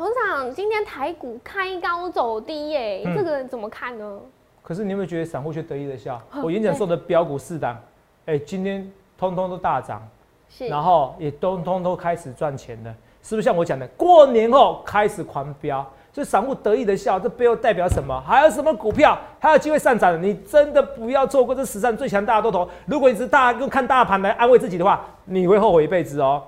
董事长，今天台股开高走低耶，嗯这个怎么看呢？可是你有没有觉得散户却得意的笑？哦我演讲说的标股四档，哎、今天通通都大涨，是，然后也通通都开始赚钱了，是不是像我讲的，过年后开始狂飙？所以散户得意的笑，这背后代表什么？还有什么股票还有机会上涨的？你真的不要错过这史上最强大的多头。如果你只是大用看大盘来安慰自己的话，你会后悔一辈子哦。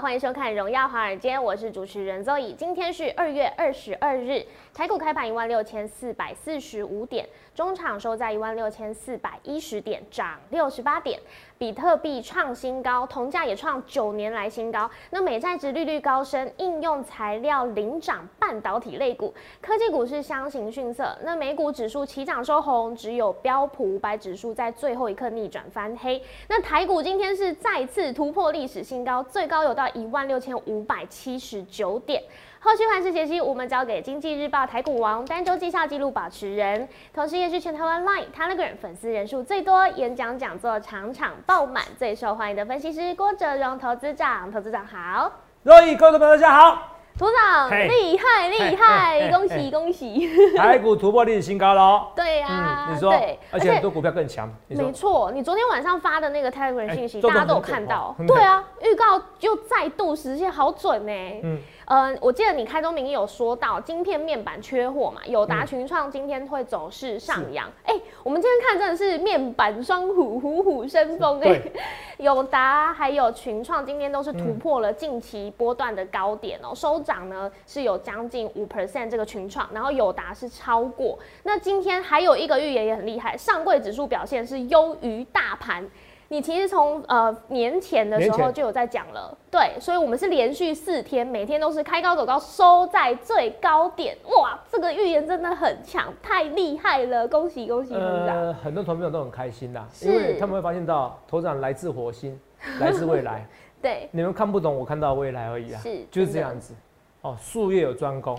欢迎收看《荣耀华尔街》，我是主持人 Zoe。今天是二月二十二日，台股开盘一万六千四百四十五点，中场收在一万六千四百一十点，涨六十八点。比特币创新高，铜价也创九年来新高。那美债值利率高升，应用材料领涨半导体类股，科技股是相形逊色。那美股指数齐涨收红，只有标普五百指数在最后一刻逆转翻黑。那台股今天是再次突破历史新高，最高有到一万六千五百七十九点。后续盘势解析，我们交给经济日报台股王单周绩效记录保持人，同时也是全台湾 Line、Telegram 粉丝人数最多、演讲讲座场场爆满、最受欢迎的分析师郭哲荣投资长。投资长好，若意各位朋友大家好，组长嘿厉害厉害，恭喜恭喜！台股突破历史新高了哦。对呀、嗯，你说对，，而且很多股票更强，没错，你昨天晚上发的那个 Telegram 哎信息，大家都有看到哦。对啊，预告又再度实现，好准呢。嗯嗯，呃，我记得你开宗明义有说到，晶片面板缺货嘛，友达、嗯群创今天会走势上扬。哎、我们今天看真的是面板双虎，虎虎生风哎、对友达还有群创今天都是突嗯破了近期波段的高点哦、收涨呢是有将近五 percent 这个群创，然后友达是超过。那今天还有一个预言也很厉害，上柜指数表现是优于大盘。你其实从呃年前的时候就有在讲了，对，所以我们是连续四天，每天都是开高走高，收在最高点，哇，这个预言真的很强，太厉害了，恭喜恭喜！呃，很多投资朋友都很开心啦，因为他们会发现到头长来自火星，来自未来。对，你们看不懂，我看到未来而已啊，是就是这样子。哦，术业有专攻，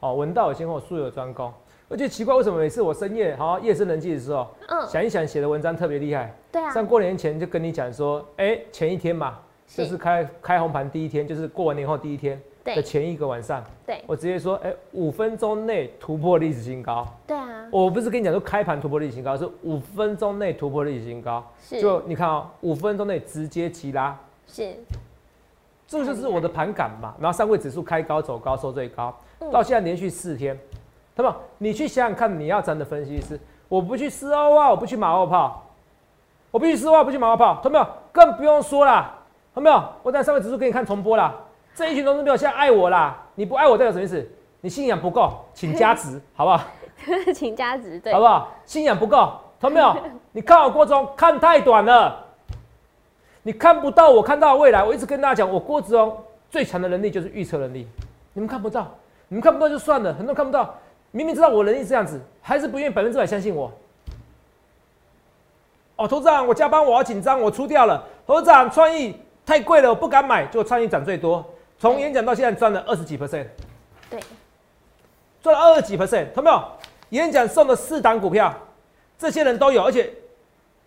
哦，文道有先后，术业有专攻。而且奇怪，为什么每次我深夜好夜深人静的时候，嗯，想一想写的文章特别厉害。对啊，像过年前就跟你讲说，哎、前一天嘛，是。就是开开红盘第一天，就是过完年后第一天的前一个晚上，对。我直接说，哎、五分钟内突破历史新高。对啊，我不是跟你讲说开盘突破历史新高，是五分钟内突破历史新高。是。就你看哦，五分钟内直接急拉，是，这就是我的盘感嘛。然后上柜指数开高走高收最高，嗯。到现在连续四天，那么你去想想看，你要站的分析师，我不去四欧啊，我不去马后炮，我不去四欧啊，不去马后炮，懂没有？更不用说啦，懂没有？我在上面指数给你看重播啦，这一群投资朋友现在爱我啦，你不爱我代表什么意思？你信仰不够，请加值，好不好？请加值，对好，不好？信仰不够，懂没有？你看我郭总看太短了，你看不到我看到的未来。我一直跟大家讲，我郭子龙最强的能力就是预测能力，你们看不到，你们看不到就算了，很多人看不到，明明知道我能力是这样子，还是不愿意百分之百相信我。哦，投资长，我加班，我好紧张，我出掉了。投资长，创意太贵了，我不敢买，结果创意涨最多，从演讲到现在赚了二十几 percent。对，赚了二十几 percent，看到没有？演讲送了四档股票，这些人都有，而且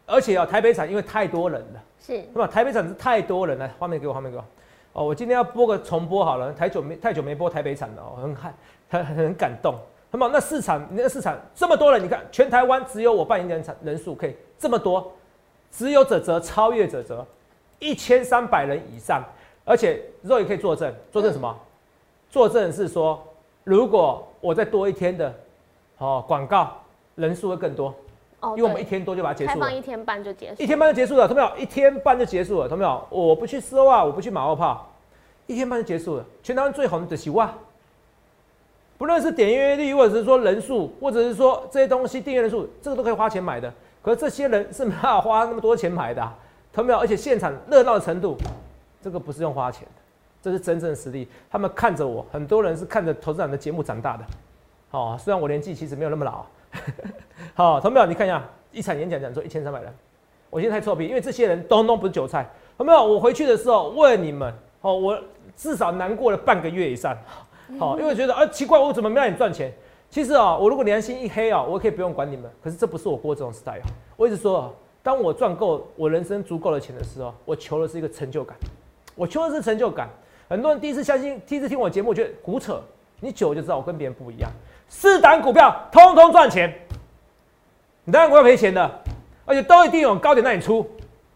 而且啊、台北场因为太多人了，是，那么台北场是太多人了，画面给我，画面给我。哦，我今天要播个重播好了，太久没太久没播台北场了，哦，很很很很感动。那么那市场，你那个市场这么多人，你看全台湾只有我办演讲场人数可以这么多，只有者则超越者则一千三百人以上，而且肉也可以作证，作证什么？作证是说，如果我再多一天的哦广告人数会更多，哦，因为我们一天多就把它结束了。放一天半就结束，一天半就结束了，懂没有？一天半就结束了，懂没有？我不去丝欧啊，我不去马后炮，一天半就结束了。全台湾最红的是哇，不论是点阅率，或者是说人数，或者是说这些东西订阅人数，这个都可以花钱买的。可是这些人是没办法花那么多钱买的、啊，懂没有？而且现场热闹的程度，这个不是用花钱的，这是真正实力。他们看着我，很多人是看着投资长的节目长大的。哦，虽然我年纪其实没有那么老、好，同没有？你看一下，一场演讲讲说一千三百人，我现在太臭屁，因为这些人通通不是韭菜，同没有？我回去的时候问你们，哦，我至少难过了半个月以上，好，因为觉得啊奇怪，我怎么没让你赚钱？其实啊，我如果良心一黑啊，我可以不用管你们。可是这不是我过这种 style。我一直说，当我赚够我人生足够的钱的时候，我求的是一个成就感。我求的是成就感。很多人第一次相信，第一次听我节目，觉得胡扯。你久就知道我跟别人不一样。四档股票通通赚钱，你当然股要赔钱的，而且都一定有高点让你出。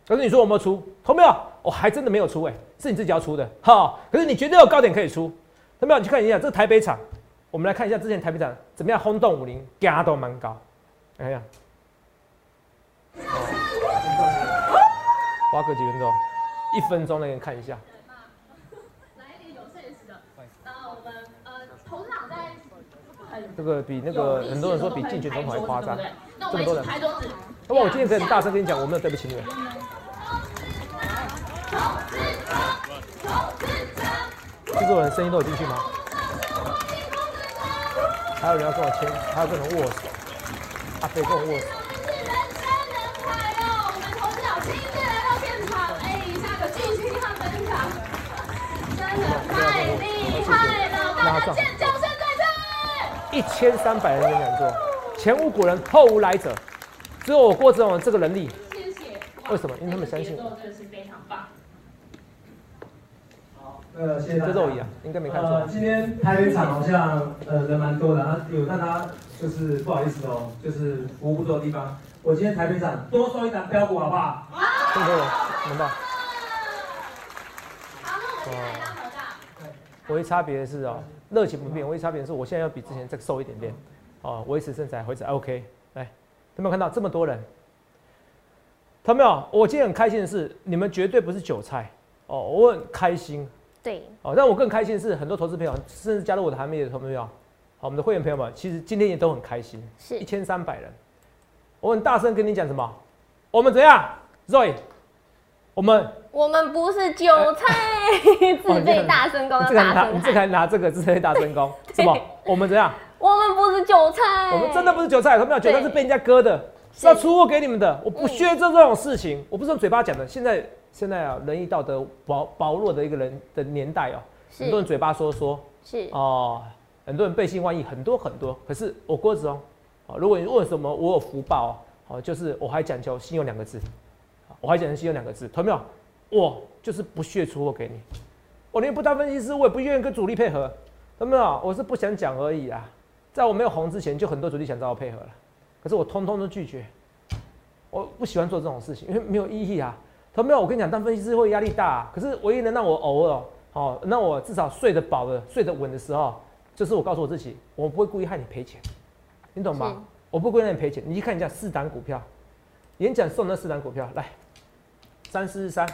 可是你说我没有出，同没有？我还真的没有出哎，是你自己要出的哈。可是你绝对有高点可以出，同没有？你去看一下这个台北厂。我们来看一下之前台北厂怎么样轰动武林，价都蛮高。哎呀，花个几分钟，一分钟那个看一下。这个比那个很多人说比竞选总统还夸张，这么多人。那么我今天可以很大声跟你讲，我没有对不起你们。制作人声音都有进去吗？还有人要跟我签，还有跟人握手，阿飞跟我握手。太厉害了！大家尖叫声在这！一千三百人演讲座，前无古人后无来者，只有我郭子龙这个能力。谢谢。为什么？因为他们相信。真的是非常棒。呃，谢谢大家。这一样，应该没看错。今天台北场好像呃人蛮多的，啊，有让他就是不好意思哦，就是服务不多的地方。我今天台北场多收一张标股好不好？好。这么多人，能到。好，那我们来张合照。唯一差别是哦，热情不变。唯一差别是我现在要比之前再瘦一点点，哦，维持身材，维持 OK。来，有没有看到这么多人？看到没有？我今天很开心的是，你们绝对不是韭菜哦，我很开心。对，哦，让我更开心的是，很多投资朋友甚至加入我的行列的投资朋友，好，我们的会员朋友们，其实今天也都很开心，是一千三百人。我很大声跟你讲什么？我们怎样，Roy？我们我们不是韭菜，自备大声功，这个拿，你这个拿这个自备大声功，什么？我们怎样？我们不是韭菜，我们真的不是韭菜，有没有？韭菜是被人家割的，是要出货给你们的。我不屑做这种事情，我不是用嘴巴讲的。现在。现在啊，仁义道德薄薄弱的一个人的年代哦，很多人嘴巴说说，是哦，很多人背信忘义，很多很多。可是我郭子哦，哦，如果你问什么，我有福报哦，哦，就是我还讲究信用两个字，我还讲究信用两个字，懂没有？我就是不屑出货给你，我连不当分析师，我也不愿意跟主力配合，懂没有？我是不想讲而已啊。在我没有红之前，就很多主力想找我配合了，可是我通通都拒绝，我不喜欢做这种事情，因为没有意义啊。他没有，我跟你讲，当分析师会压力大。可是唯一能让我偶尔，哦，让我至少睡得饱的、睡得稳的时候，就是我告诉我自己，我不会故意害你赔钱，你懂吗？我不会故意让你赔钱。你去看一下四档股票，演讲送那四档股票，来，三四三，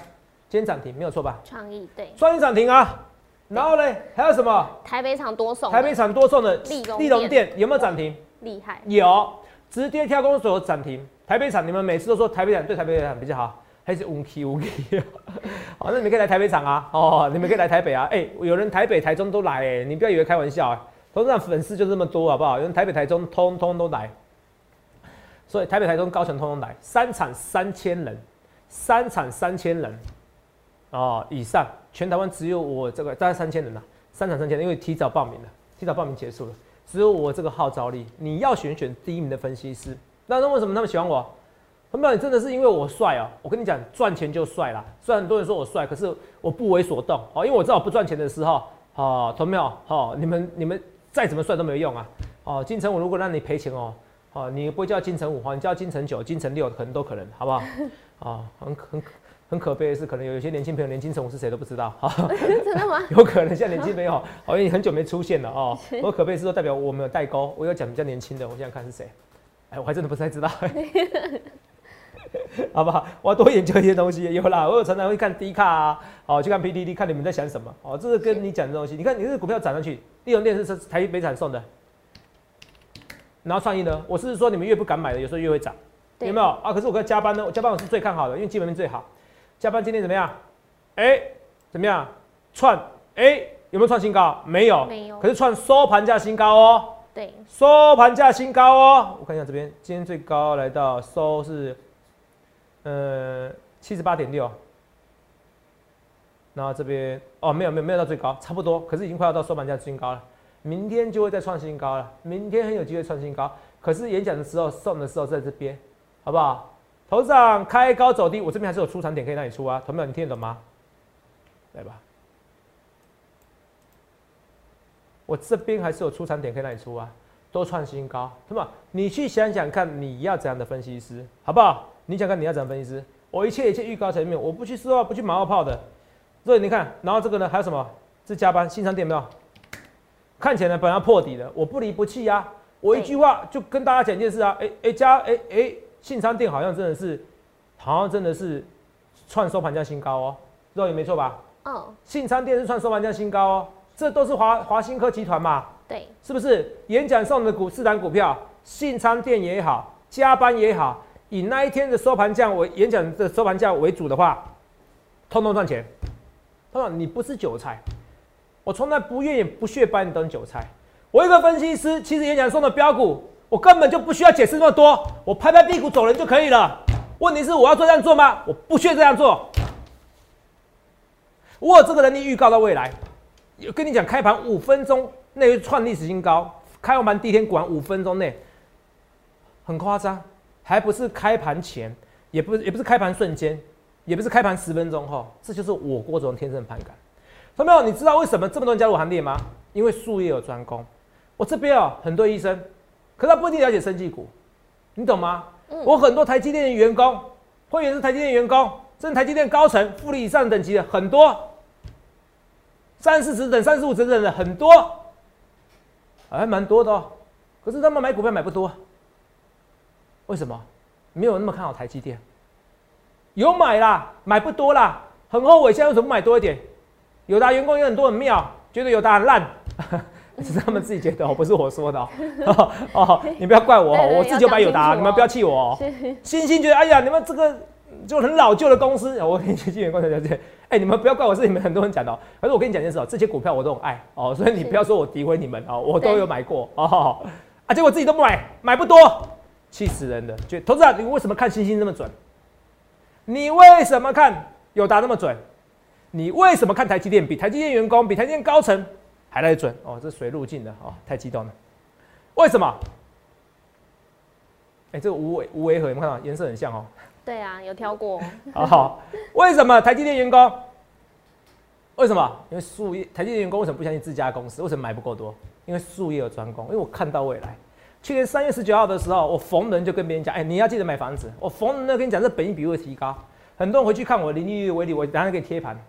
今天涨停没有错吧？创意对，创意涨停啊。然后呢，还有什么？台北厂多送，台北厂多送的利隆店有没有涨停？厉害，有，直接跳空所涨停。台北厂，你们每次都说台北厂对台北厂比较好。还是乌气乌气，好，那你们可以来台北场啊，哦，你们可以来台北啊，哎，有人台北、台中都来，哎，你不要以为开玩笑啊，董事长粉丝就这么多，好不好？有人台北、台中通通都来，所以台北、台中、高雄通通来，三场三千人，三场三千人，哦，以上，全台湾只有我这个大概三千人呐，三场三千人，因为提早报名了，提早报名结束了，只有我这个号召力，你要选选第一名的分析师，那那为什么他们喜欢我？他们真的是因为我帅啊！我跟你讲，赚钱就帅啦。虽然很多人说我帅，可是我不为所动哦，因为我知道我不赚钱的时候，哦，同没有？哦，你们你们再怎么帅都没有用啊！哦，金城武如果让你赔钱哦，哦，你不会叫金城武，你叫金城九、金城六，可能都可能，好不好？啊，很很很可悲的是，可能有一些年轻朋友连金城武是谁都不知道。真的吗？有可能像年轻朋友，好像很久没出现了哦。我可悲是说代表我们有代沟，我要讲比较年轻的，我想想看是谁？哎，我还真的不太知道。好不好？我要多研究一些东西。有啦，我有常常会看 D 卡啊，哦，去看 PDD，看你们在想什么。哦，这是跟你讲的东西。你看，你这股票涨上去，利用电视是台北产送的，然后创意呢？我是说，你们越不敢买的，有时候越会涨，有没有啊？可是我跟加班呢，我加班我是最看好的，因为基本面最好。加班今天怎么样？哎，怎么样？创哎，有没有创新高？没有，没有。可是创收盘价新高哦。对，收盘价新高哦。我看一下这边，今天最高来到收是。呃，七十八点六，然后这边哦，没有没有没有到最高，差不多，可是已经快要到收盘价新高了。明天就会再创新高了，明天很有机会创新高。可是演讲的时候送的时候在这边，好不好？头上开高走低，我这边还是有出场点可以让你出啊，同没有？你听得懂吗？来吧，我这边还是有出场点可以让你出啊，都创新高，是吧？你去想想看，你要怎样的分析师，好不好？你想看你要怎样分析师？我一切一切预告层面，我不去丝袜，不去马后炮的。所以你看，然后这个呢，还有什么？是加班新商店没有？看起来本来破底的，我不离不弃呀。我一句话就跟大家讲一件事啊，哎哎加哎哎，信昌店好像真的是，好像真的是创收盘价新高哦，肉眼没错吧？嗯。信昌店是创收盘价新高哦，这都是华华新科集团嘛？对。是不是？演讲送的股四档股票，信昌店也好，加班也好，以那一天的收盘价为演讲的收盘价为主的话，通通赚钱。他说你不是韭菜，我从来不愿意不屑把你当韭菜。我一个分析师，其实演讲送的标股，我根本就不需要解释那么多，我拍拍屁股走人就可以了。问题是我要做这样做吗？我不屑这样做。我有这个能力预告到未来，跟你讲，开盘五分钟内创历史新高，开完盘第一天管五分钟内，很夸张，还不是开盘前，也不也不是开盘瞬间，也不是开盘十分钟后，这就是我郭总天生盘感。朋友你知道为什么这么多人加入行列吗？因为术业有专攻。我这边啊，很多医生，可他不一定了解生技股，你懂吗？我很多台积电的员工，会员是台积电员工，甚至台积电高层、副理以上等级的很多，三四十等、三十五等等的很多，还蛮多的哦。可是他们买股票买不多，为什么？没有那么看好台积电，有买啦，买不多啦，很后悔。现在为什么买多一点？友达员工有很多很妙，觉得友达很烂。是他们自己觉得，哦不是我说的哦。哦，你不要怪我哦，我自己就买友达，你们不要气我哦。星星觉得，哎呀，你们这个就很老旧的公司，我跟你去员工小姐，哎，你们不要怪我，是你们很多人讲的。哦可是我跟你讲件事哦，这些股票我都很爱哦，所以你不要说我诋毁你们哦，我都有买过哦。啊，结果自己都不买，买不多，气死人的。就投资者，你为什么看星星那么准？你为什么看友达那么准？你为什么看台积电比台积电员工比台积电高层？还来准哦，这水路径的哦，太激动了。为什么？哎，这个无为无为何？有没有看到颜色很像哦？对啊，有挑过。好好，为什么台积电员工？为什么？因为术业台积电员工为什么不相信自家公司？为什么买不够多？因为术业有专攻。因为我看到未来。去年三月十九号的时候，我逢人就跟别人讲：哎，你要记得买房子。我逢人呢跟你讲，这本益比会提高。很多人回去看我零利率为例，我当然给你贴盘。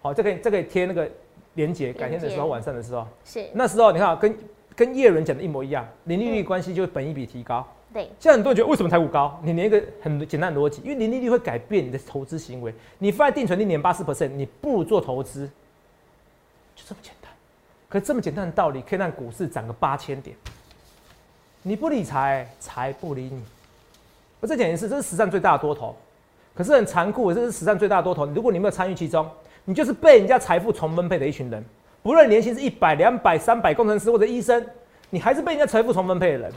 好，这可以这可以贴那个。连接改天的时候，晚上的时候，是那时候，你看跟跟叶伦讲的一模一样，零利率关系就是本一比提高。对，现在很多人觉得为什么台股高？你连一个很简单的逻辑，因为零利率会改变你的投资行为。你放在定存一年八四 percent，你不如做投资，就这么简单。可这么简单的道理，可以让股市涨个八千点。你不理财，财不理你。我再讲一次，这是史上最大的多头，可是很残酷，这是史上最大的多头。如果你没有参与其中。你就是被人家财富重分配的一群人，不论年薪是一百、两百、三百，工程师或者医生，你还是被人家财富重分配的人。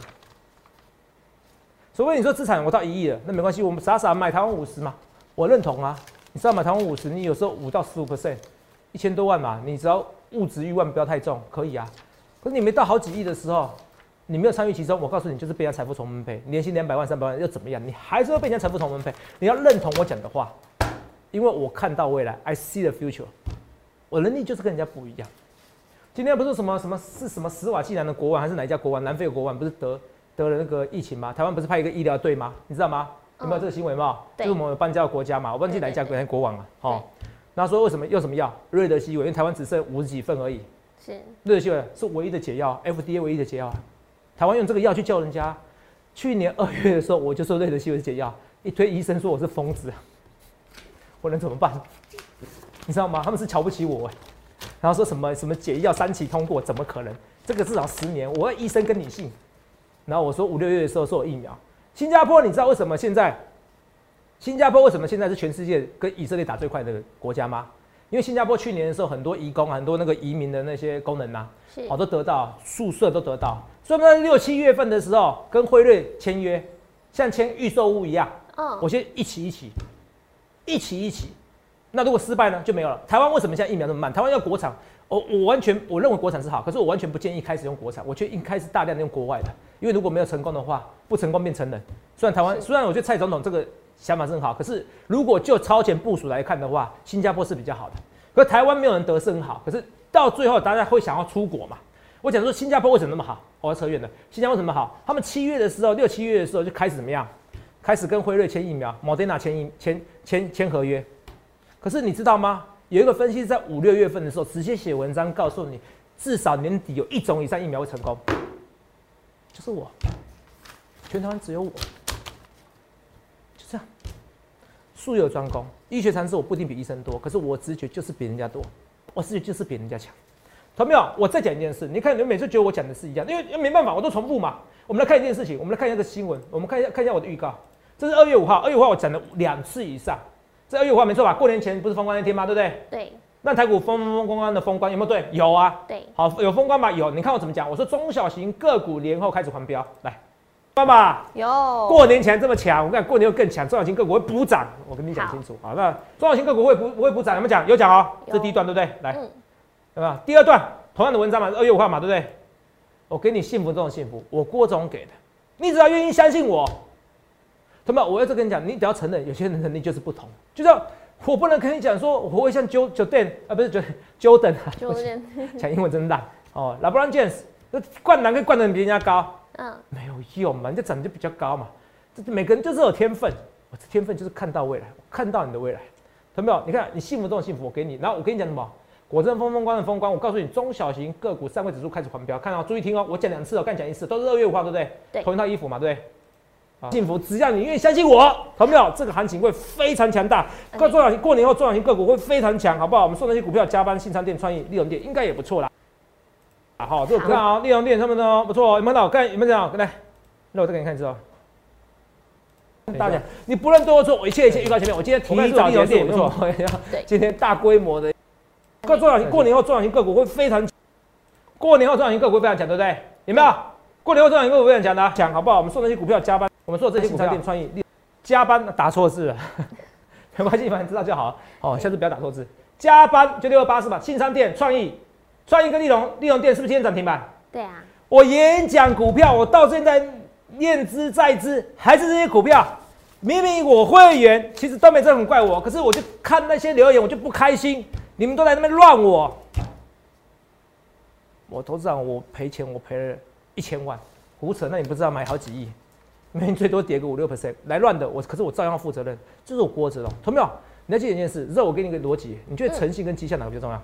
除非你说资产我到一亿了，那没关系，我们傻傻买台湾五十嘛，我认同啊。你知道买台湾五十，你有时候五到十五 percent，一千多万嘛，你只要物质欲望不要太重，可以啊。可是你没到好几亿的时候，你没有参与其中，我告诉你，就是被人家财富重分配。年薪两百万、三百万又怎么样？你还是会被人家财富重分配。你要认同我讲的话。因为我看到未来，I see the future，我能力就是跟人家不一样。今天不是什么什么是什么斯瓦季兰的国王，还是哪一家国王？南非的国王不是得得了那个疫情吗？台湾不是派一个医疗队吗？你知道吗？有没有这个新闻吗？就是我们搬家的国家嘛，我忘记哪一家国家国王了。哦，那说为什么用什么药？瑞德西韦，因为台湾只剩五十几份而已。是瑞德西韦是唯一的解药，FDA 唯一的解药。台湾用这个药去救人家。去年二月的时候，我就说瑞德西韦解药，一堆医生说我是疯子。我能怎么办？你知道吗？他们是瞧不起我，然后说什么什么解药三期通过，怎么可能？这个至少十年，我医生跟你信。然后我说五六月的时候说我疫苗。新加坡，你知道为什么现在？新加坡为什么现在是全世界跟以色列打最快的国家吗？因为新加坡去年的时候很多移工，很多那个移民的那些功能呐，好多得到宿舍都得到，所以在六七月份的时候跟辉瑞签约，像签预售屋一样，嗯，我先一起一起。一起一起，那如果失败呢，就没有了。台湾为什么现在疫苗那么慢？台湾要国产，我我完全我认为国产是好，可是我完全不建议开始用国产，我却应开始大量的用国外的，因为如果没有成功的话，不成功变成人。虽然台湾虽然我觉得蔡总统这个想法是很好，可是如果就超前部署来看的话，新加坡是比较好的。可台湾没有人得是很好，可是到最后大家会想要出国嘛？我讲说新加坡为什么那么好？我要扯远了。新加坡怎么好？他们七月的时候，六七月的时候就开始怎么样？开始跟辉瑞签疫苗，Moderna 签签签签合约。可是你知道吗？有一个分析在五六月份的时候，直接写文章告诉你，至少年底有一种以上疫苗会成功，就是我，全台湾只有我，就这样。术有专攻，医学常识我不一定比医生多，可是我直觉就是比人家多，我直觉就是比人家强。同没有？我再讲一件事，你看你们每次觉得我讲的是一样，因为没办法，我都重复嘛。我们来看一件事情，我们来看一下这个新闻，我们看一下看一下我的预告，这是二月五号，二月五号我讲了两次以上。这二月五号没错吧？过年前不是封关那天吗？对不对？对。那台股封封封关的封关有没有对？有啊。对。好，有风光吗？有。你看我怎么讲？我说中小型个股年后开始狂飙，来，爸爸。有。过年前这么强，我看过年又更强，中小型个股会补涨。我跟你讲清楚。好，那中小型个股会不会补涨？有没有讲？有讲哦。这第一段对不对？来，对吧？第二段同样的文章嘛，二月五号嘛，对不对？我给你幸福这种幸福，我郭总给的，你只要愿意相信我。他们，我要再跟你讲，你只要承认，有些人能力就是不同。就像我不能跟你讲说，我会像 Jo Jordan 啊，不是 Jordan，讲英文真烂哦。LeBron James 那灌篮可以灌的比人家高，嗯，没有用嘛，人家长得就比较高嘛。这每个人就是有天分，我这天分就是看到未来，看到你的未来。有没有？你看你幸福这种幸福，我给你。然后我跟你讲什么？果真风风光的风光。我告诉你，中小型个股上位指数开始狂飙，看到注意听哦。我讲两次哦，刚讲一次，都是二月五号，对不对？对。同一套衣服嘛，对不对？幸福，只要你愿意相信我，好没有？这个行情会非常强大。过中小型过年后，中小型个股会非常强，好不好？我们送那些股票，加班、新商店、创意、利润店，应该也不错啦。好，这个看啊，利用店他们呢不错，有没有到？看有没有这样？来，那我再给你看一次哦。大家，你不论对或错，我一切一切预告前面，我今天提早结束，不错。今天大规模的各中小型过年后，中小型个股会非常。过年后，中小型个股会非常强，对不对？有没有？过年后，中小型个股非常强的，讲好不好？我们送那些股票加班。我们说这些股票店创意加班打错字了，没关系，反正知道就好。哦，下次不要打错字。加班就六二八是吧？新商店创意，创意跟利隆利隆店是不是今天涨停板？对啊。我演讲股票，我到现在念之在之，还是这些股票。明明我会员其实都没这很怪我，可是我就看那些留言，我就不开心。你们都在那边乱我，我投资长我赔钱，我赔了一千万，胡扯。那你不知道买好几亿？每天最多跌个五六 percent 来乱的，我可是我照样负责任，这是我郭子哦。同没有？你要记得一件事，让我给你一个逻辑，你觉得诚信跟绩效哪个比较重要？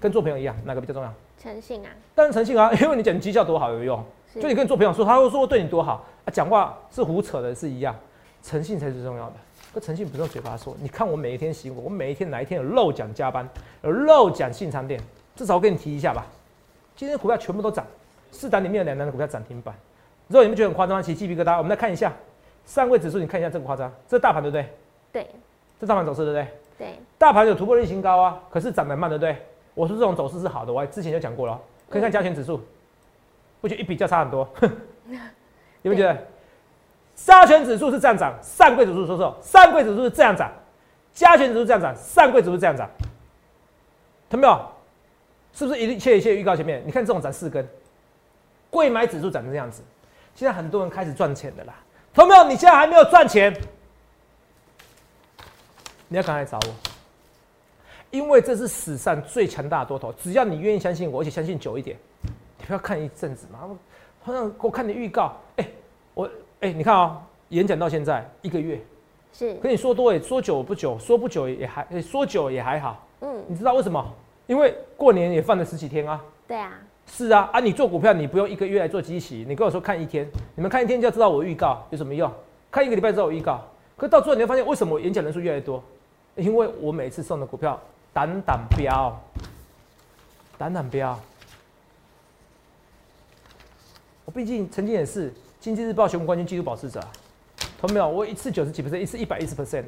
跟做朋友一样，哪个比较重要？诚信啊！当然诚信啊，因为你讲绩效多好有用，就你跟你做朋友说，他会说对你多好啊，讲话是胡扯的，是一样，诚信才是最重要的。可诚信不是用嘴巴说，你看我每一天辛苦，我每一天哪一天有漏讲加班，有漏讲信仓店，至少我跟你提一下吧。今天股票全部都涨，四档里面有两档的股票涨停板。之后你们觉得很夸张吗？起鸡皮疙瘩。我们来看一下上位指数，你看一下这个夸张，这是大盘对不对？对。这大盘走势对不对？对。大盘有突破历新高啊，可是涨得慢，对不对？我说这种走势是好的，我之前就讲过了。可以看加权指数，不觉得一比较差很多？有没有觉得？加权指数是这样涨，上柜指数说说，上柜指数是这样涨，加权指数这样涨，上柜指数这样涨，看到没有？是不是一切一切预告前面？你看这种涨四根，贵买指数涨成这样子。现在很多人开始赚钱的啦，同没有？你现在还没有赚钱，你要赶快找我，因为这是史上最强大的多头。只要你愿意相信我，而且相信久一点，你不要看一阵子嘛。好像我看你预告，哎，我哎，你看啊，演讲到现在一个月，是跟你说多也说久不久，说不久也还说久也还好。嗯，你知道为什么？因为过年也放了十几天啊。对啊。是啊，啊，你做股票，你不用一个月来做机器，你跟我说看一天，你们看一天就要知道我预告有什么用？看一个礼拜知道我预告，可到最后你会发现，为什么演讲人数越来越多？因为我每次送的股票胆胆标，胆胆标。我毕竟曾经也是经济日报选股冠军纪录保持者，同没有？我一次九十几 percent，一次一百一十 percent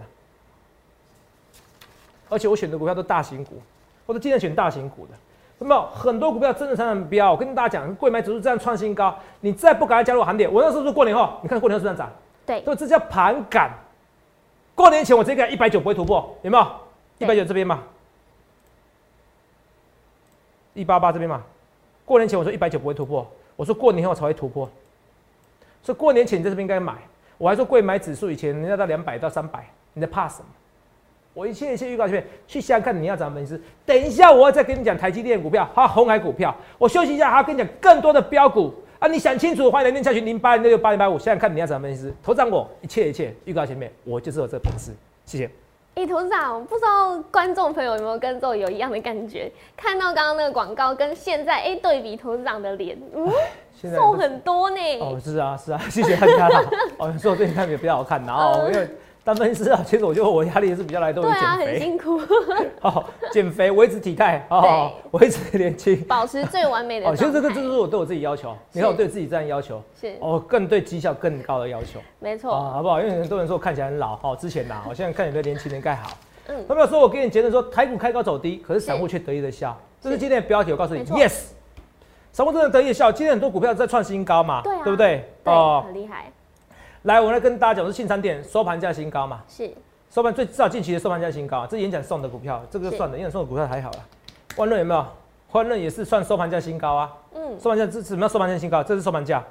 而且我选的股票都大型股，我都尽量选大型股的。有没有很多股票真的常常飙？我跟大家讲，贵买指数这样创新高，你再不赶快加入行列，我那时候说过年后，你看过年后是不是涨？对，所以这叫盘感。过年前我直接给一百九不会突破，有没有？一百九这边嘛，一八八这边嘛。过年前我说一百九不会突破，我说过年后才会突破。所以过年前你在这边应该买，我还说贵买指数以前人家到两百到三百，你在怕什么？我一切一切预告前面去想想看你要怎么分析。等一下我要再跟你讲台积电股票，还有红海股票。我休息一下，还要跟你讲更多的标股啊！你想清楚，欢迎来电下去零八零六八零八五。想想看你要怎么分析。头涨我一切一切预告前面，我就是有这个本事。谢谢。哎，董事长，不知道观众朋友有没有跟周有一样的感觉？看到刚刚那个广告跟现在，哎，对比董事长的脸，嗯，瘦很多呢。哦，是啊，是啊，谢谢大家。哦，说我最近看也比较好看，然后因为。当分析师啊，其实我觉得我压力也是比较来都于减肥，很辛苦。好，减肥，维持体态，哦，维持年轻，保持最完美的。哦，其实这个，这是我对我自己要求。你看我对自己这样要求，是哦，更对绩效更高的要求。没错，好不好？因为很多人说我看起来很老，哦，之前呐，我现在看起来年轻人盖好。嗯，他们有说我给你结论说台股开高走低，可是散户却得意的笑？这是今天的标题，我告诉你，yes，散户真的得意的笑。今天很多股票在创新高嘛，对，对不对？哦，很厉害。来，我来跟大家讲，是信山店收盘价新高嘛？是。收盘最至少近期的收盘价新高，这演讲送的股票，这个算的，演讲送的股票还好啦。万润有没有？万润也是算收盘价新高啊。嗯。收盘价这什么收盘价新高？这是收盘价。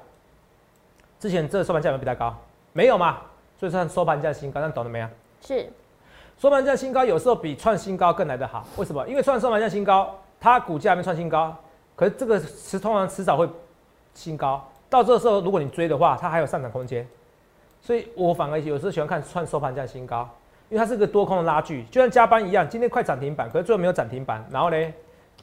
之前这收盘价有没有比它高？没有嘛。所以算收盘价新高，那懂了没有？是。收盘价新高有时候比创新高更来得好，为什么？因为创收盘价新高，它股价没创新高，可是这个是通常迟早会新高。到这个时候，如果你追的话，它还有上涨空间。所以我反而有时候喜欢看创收盘价新高。因为它是个多空的拉锯，就像加班一样，今天快涨停板，可是最后没有涨停板，然后呢，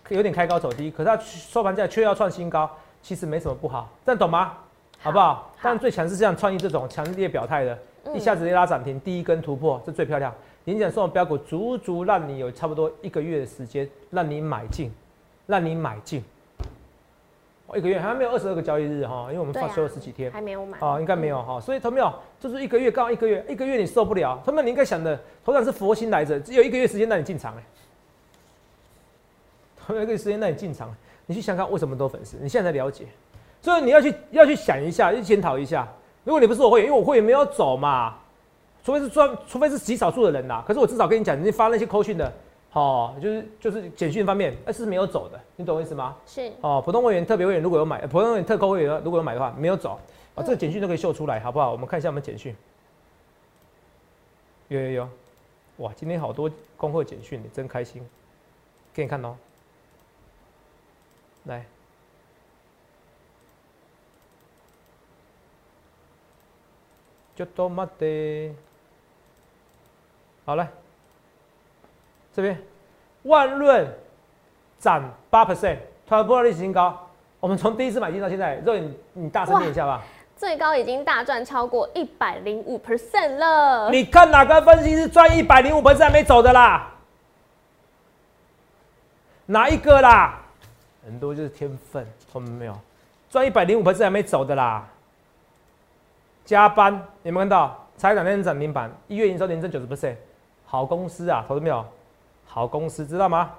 有点开高走低，可是它收盘价却要创新高，其实没什么不好，这样懂吗？好不好？但最强是这样创意这种强烈表态的，一下子一拉涨停，第一根突破，这最漂亮。演讲送的标股，足足让你有差不多一个月的时间，让你买进，让你买进。一个月还没有二十二个交易日哈，因为我们放休了十几天，还没有满。哦，应该没有哈，所以投票就是一个月，刚好一个月，一个月你受不了，他们你应该想的，头长是佛心来着，只有一个月时间让你进场哎，投票一个月时间让你进场，你去想想为什么多粉丝，你现在才了解，所以你要去要去想一下，去检讨一下，如果你不是我会员，因为我会员没有走嘛，除非是专，除非是极少数的人啦，可是我至少跟你讲，你发那些扣讯的。哦，就是就是简讯方面，哎是没有走的，你懂我意思吗？是。哦，普通会员、特别会员如果有买，普通会员、特扣会员如果有买的话，没有走，啊，这个简讯都可以秀出来，好不好？我们看一下我们简讯，有有有，哇，今天好多恭贺简讯，真开心，给你看哦，来，就多么的，好了。这边万润涨八 percent，它的波段历史新高。我们从第一次买进到现在，肉你你大声念一下吧。最高已经大赚超过一百零五 percent 了。你看哪个分析师赚一百零五 percent 还没走的啦？哪一个啦？很多就是天分，看到没有？赚一百零五 percent 还没走的啦。加班有没有看到？才两天涨停板，一月营收年增九十 percent，好公司啊，投资没有？好公司知道吗？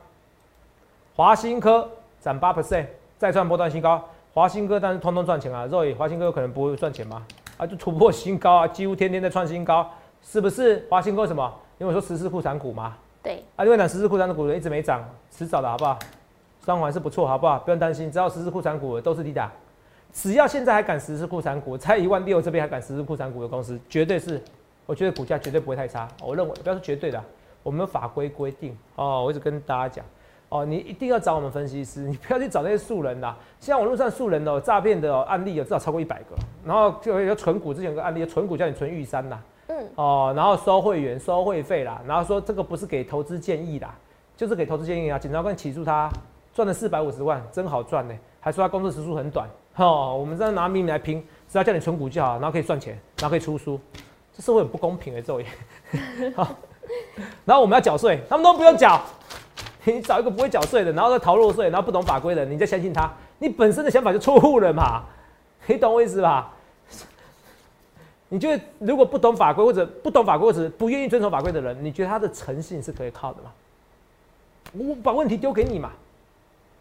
华新科涨八 percent，再创波段新高。华新科但是通通赚钱啊，肉眼华新科有可能不会赚钱吗？啊，就突破新高啊，几乎天天在创新高，是不是？华新科什么？因为说十四库产股嘛。对。啊，因为讲十四库产的股一直没涨，迟早的好不好？双环是不错，好不好？不用担心，只要十四库产股都是低档。只要现在还敢十四库产股，在一万六这边还敢十四库产股的公司，绝对是，我觉得股价绝对不会太差。我认为不要说绝对的。我们法规规定哦，我一直跟大家讲。哦，你一定要找我们分析师，你不要去找那些素人啦。像网络上素人的诈骗的案例有至少超过一百个，然后就有存股之前有个案例，存股叫你存玉山啦，嗯，哦，然后收会员收会费啦，然后说这个不是给投资建议啦，就是给投资建议啊。检察官起诉他赚了四百五十万，真好赚呢，还说他工作时数很短，哈，我们这样拿秘密来拼，只要叫你存股就好，然后可以赚钱，然后可以出书，这社会很不公平哎，这位，好。然后我们要缴税，他们都不用缴。你找一个不会缴税的，然后再逃漏税，然后不懂法规的，你再相信他，你本身的想法就错误了嘛？你懂我意思吧？你觉得如果不懂法规或者不懂法规或者不愿意遵守法规的人，你觉得他的诚信是可以靠的吗？我把问题丢给你嘛。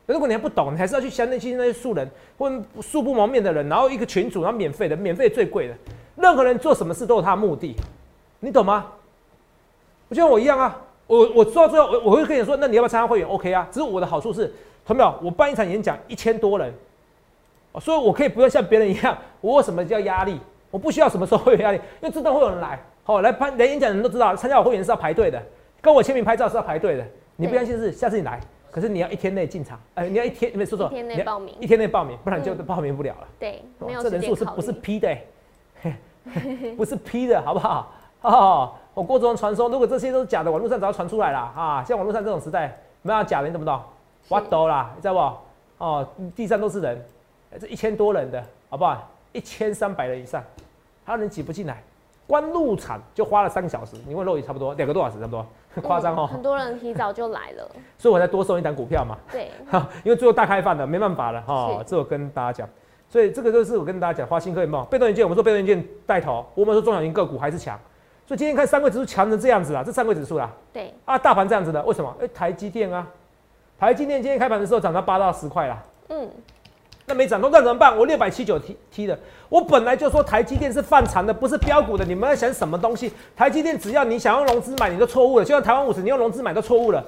如果你还不懂，你还是要去相信那些素人或素不谋面的人，然后一个群主，然后免费的，免费最贵的。任何人做什么事都有他的目的，你懂吗？不像我一样啊，我我做到最后，我我会跟你说，那你要不要参加会员？OK 啊，只是我的好处是，同没有？我办一场演讲一千多人，哦所以我可以不用像别人一样，我有什么叫压力？我不需要什么时候会有压力，因为自动会有人来，好、来拍来演讲的人都知道，参加我会员是要排队的，跟我签名拍照是要排队的。你不对相信是，下次你来，可是你要一天内进场，哎、你要一天没说错，一天内报名一天内报名，不然就嗯报名不了了。对，哦没有这人数是不是虑 P 的、欸？不是批的 好不好？哦，我郭总传说，如果这些都是假的，网络上早就传出来了啊！像网络上这种时代，没有假的，你懂不懂？是我懂啦，你知道不？哦，地上都是人，哎这一千多人的好不好？一千三百人以上，还有人挤不进来，光入场就花了三个小时，你问肉也差不多两个多小时，差不多，夸张哦。嗯很多人提早就来了，所以我才多送一档股票嘛。对，哈，因为最后大开放了，没办法了哈。是这我跟大家讲，所以这个就是我跟大家讲，花心科有没有被动元件？我们说被动元件带头，我们说中小型个股还是强。所以今天看三个指数强成这样子啊，这三个指数啦对，啊，大盘这样子的，为什么？哎、台积电啊，台积电今天开盘的时候涨到八到十块啦，嗯，那没涨动，那怎么办？我六百七九 T T 的，我本来就说台积电是泛长的，不是标股的。你们在想什么东西？台积电只要你想用融资买，你都错误了。就像台湾五十，你用融资买都错误了。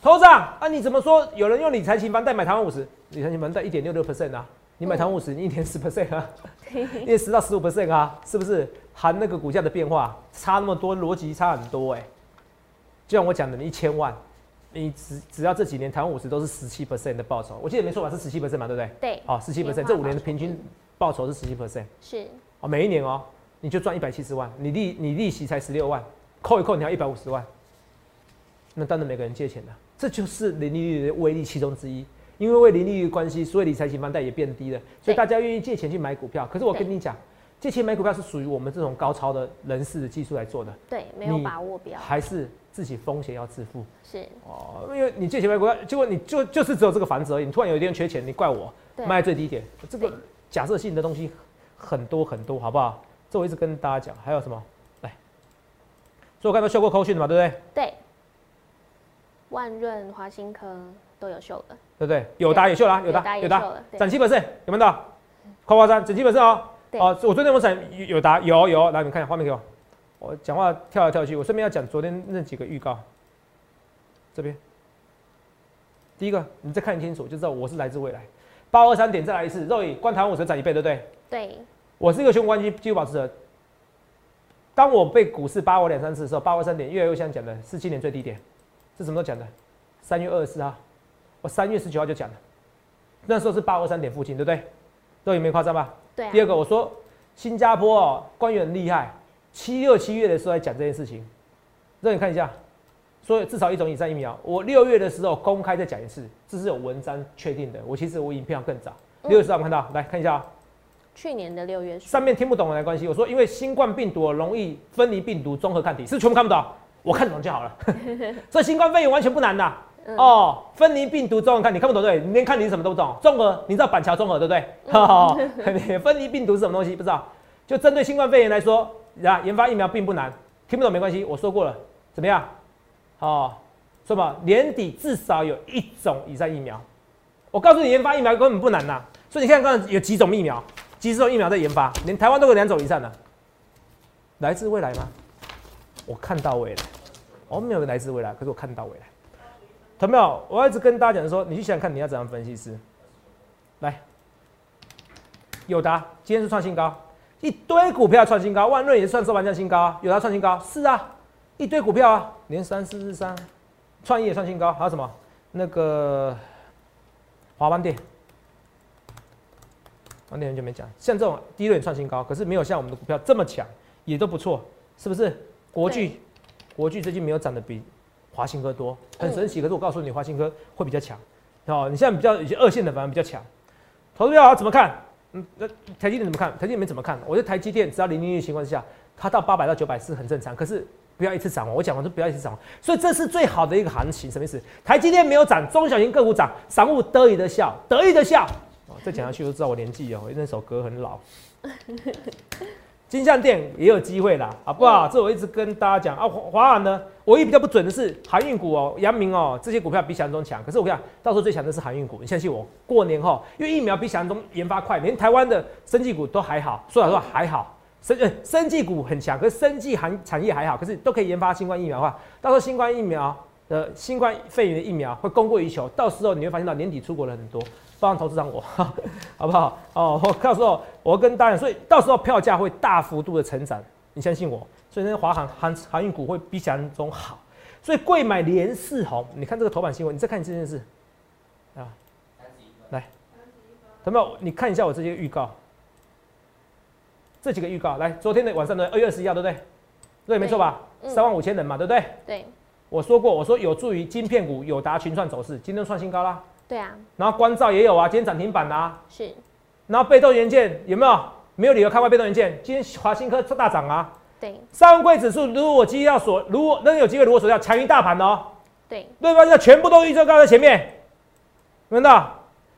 头子啊，你怎么说？有人用理财型房贷买台湾五十，理财型房贷一点六六 percent 啊，你买台湾五十，你一年十 percent 啊，一年十到十五 percent 啊，是不是？含那个股价的变化差那么多，逻辑差很多哎、就像我讲的，你一千万，你只只要这几年台湾五十都是十七 percent 的报酬，我记得没错吧？是十七 percent 嘛，对不对？对，哦，十七年 percent，这五年的平均报酬是十七 percent，是，哦，每一年哦，你就赚一百七十万，你利你利息才十六万，扣一扣你要一百五十万，那当然每个人借钱的，这就是零利率的威力其中之一。因为为零利率的关系，所以理财型房贷也变低了，所以大家愿意借钱去买股票。可是我跟你讲，借钱买股票是属于我们这种高超的人士的技术来做的，对，没有把握标，还是自己风险要自负。是，哦，因为你借钱买股票，结果你就就是只有这个房子而已，你突然有一天缺钱，你怪我对卖最低点，这个假设性的东西很多很多，好不好？这我一直跟大家讲，还有什么？来，所以我刚才秀过扣讯的嘛，对不对？对，万润、华新科都有秀了，对不对？有答有秀啦，有有答有答，答也秀了，对涨七本胜，有没有到？夸夸张，涨七本胜哦。对哦，我昨天我涨有有答有有，来你们看画面给我，我讲话跳来跳去，我顺便要讲昨天那几个预告，这边。第一个，你再看清楚就知道我是来自未来。八二三点再来一次，肉眼观台湾五十涨一倍，对不对？对，我是一个雄关机基础保持者。当我被股市八我两三次的时候，八二三点越来越像讲的是今年最低点，是什么时候讲的？三月二十四号，我三月十九号就讲了，那时候是八二三点附近，对不对？肉眼没夸张吧？对啊，第二个，我说新加坡哦，官员很厉害，七六七月的时候在讲这件事情，让你看一下，所以至少一种以上疫苗，我六月的时候公开再讲一次，这是有文章确定的。我其实我影片要更早，嗯六月十号看到，来看一下啊、去年的六月，上面听不懂的没关系，我说因为新冠病毒容易分离病毒综合抗体，是全部看不懂，我看懂就好了。这新冠肺炎完全不难的。嗯哦，分离病毒综合看，你看不懂对？你连看你是什么都不懂。综合，你知道板桥综合对不对？分离 病毒是什么东西？不知道。就针对新冠肺炎来说，啊，研发疫苗并不难，听不懂没关系，我说过了，怎么样？哦，说嘛，年底至少有一种以上疫苗。我告诉你，研发疫苗根本不难呐。所以你看，刚才有几种疫苗，几十种疫苗在研发，连台湾都有两种以上的。来自未来吗？我看到未来，我没有来自未来，可是我看到未来。同没有？我一直跟大家讲说，你去想想看，你要怎样分析师。来，友达今天是创新高，一堆股票创新高，万润也是创收盘价新高。啊，友达创新高，是啊，一堆股票啊，连三四四三，创意也创新高，还有什么？那个华邦电，华邦电。很久没讲，像这种第一轮创新高，可是没有像我们的股票这么强，也都不错，是不是？国巨，国巨最近没有涨得比华新科多，很神奇。可是我告诉你，华新科会比较强。哦，你现在比较有些二线的反而比较强。投资票怎么看？嗯，那台积电怎么看？台积电没怎么看。我觉得台积电只要零利率情况之下，它到八百到九百是很正常。可是不要一次涨完，我讲完就不要一次涨完。所以这是最好的一个行情，什么意思？台积电没有涨，中小型个股涨，散户得意的笑，得意的笑。哦，再讲下去就知道我年纪哦，那首歌很老。金像店也有机会啦，好不好？这我一直跟大家讲啊。华华航呢，唯一比较不准的是航运股哦，阳明哦，这些股票比想象中强。可是我跟你讲，到时候最强的是航运股，你相信我。过年后，因为疫苗比想象中研发快，连台湾的生技股都还好，说老实话还好。生呃生技股很强，可是生技行产业还好，可是都可以研发新冠疫苗的话，到时候新冠疫苗的新冠肺炎的疫苗会供过于求，到时候你会发现到年底出国的很多，包含投资长我，好不好？哦，我到时候我跟大家，所以到时候票价会大幅度的成长，你相信我，所以那些华航航航运股会比想象中好，所以贵买连四红，你看这个头版新闻，你再看你这件事啊，来，有没有？你看一下我这些预告。这几个预告来，昨天的晚上的二月二十一号，对不对？对，没错吧？三万五千人嘛，对不对？对。我说过，我说有助于晶片股友达群创走势，今天创新高啦。对啊。然后光照也有啊，今天涨停板啊。是。然后被动元件有没有？没有理由看坏被动元件，今天华新科大涨啊。对。上柜指数如果机要锁，如果能有机会如果锁掉，强于大盘哦。对。对吧？要全部都预测高在前面，明白？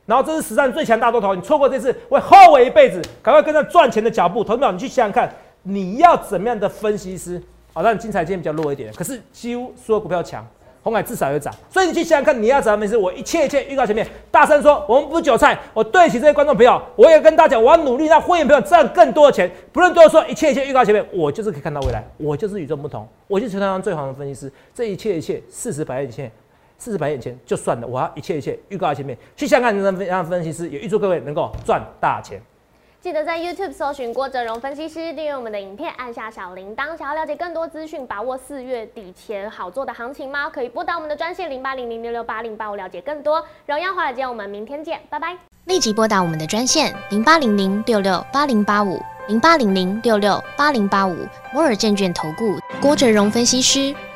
然后这是史上最强大多头，你错过这次会后悔一辈子。赶快跟上赚钱的脚步，投资者你去想想看，你要怎么样的分析师？好，但精彩今天比较弱一点，可是几乎所有股票强，红海至少有涨。所以你去想想看，你要怎么分析？我一切一切预告前面，大声说我们不是韭菜。我对起这些观众朋友，我也跟大家讲，我要努力让会员朋友赚更多的钱。不论多说一切一切预告前面，我就是可以看到未来，我就是与众不同，我就是全台湾最好的分析师。这一切一切，事实摆在前。四十百眼前就算了，我要一切一切预告在前面，去香港人让分析师，也预祝各位能够赚大钱。记得在 YouTube 搜寻郭哲荣分析师，订阅我们的影片，按下小铃铛。想要了解更多资讯，把握四月底前好做的行情吗？可以拨打我们的专线零八零零六六八零八五了解更多。荣耀华尔街，我们明天见，拜拜。立即拨打我们的专线零八零零六六八零八五零八零零六六八零八五摩尔证券投顾郭哲荣分析师。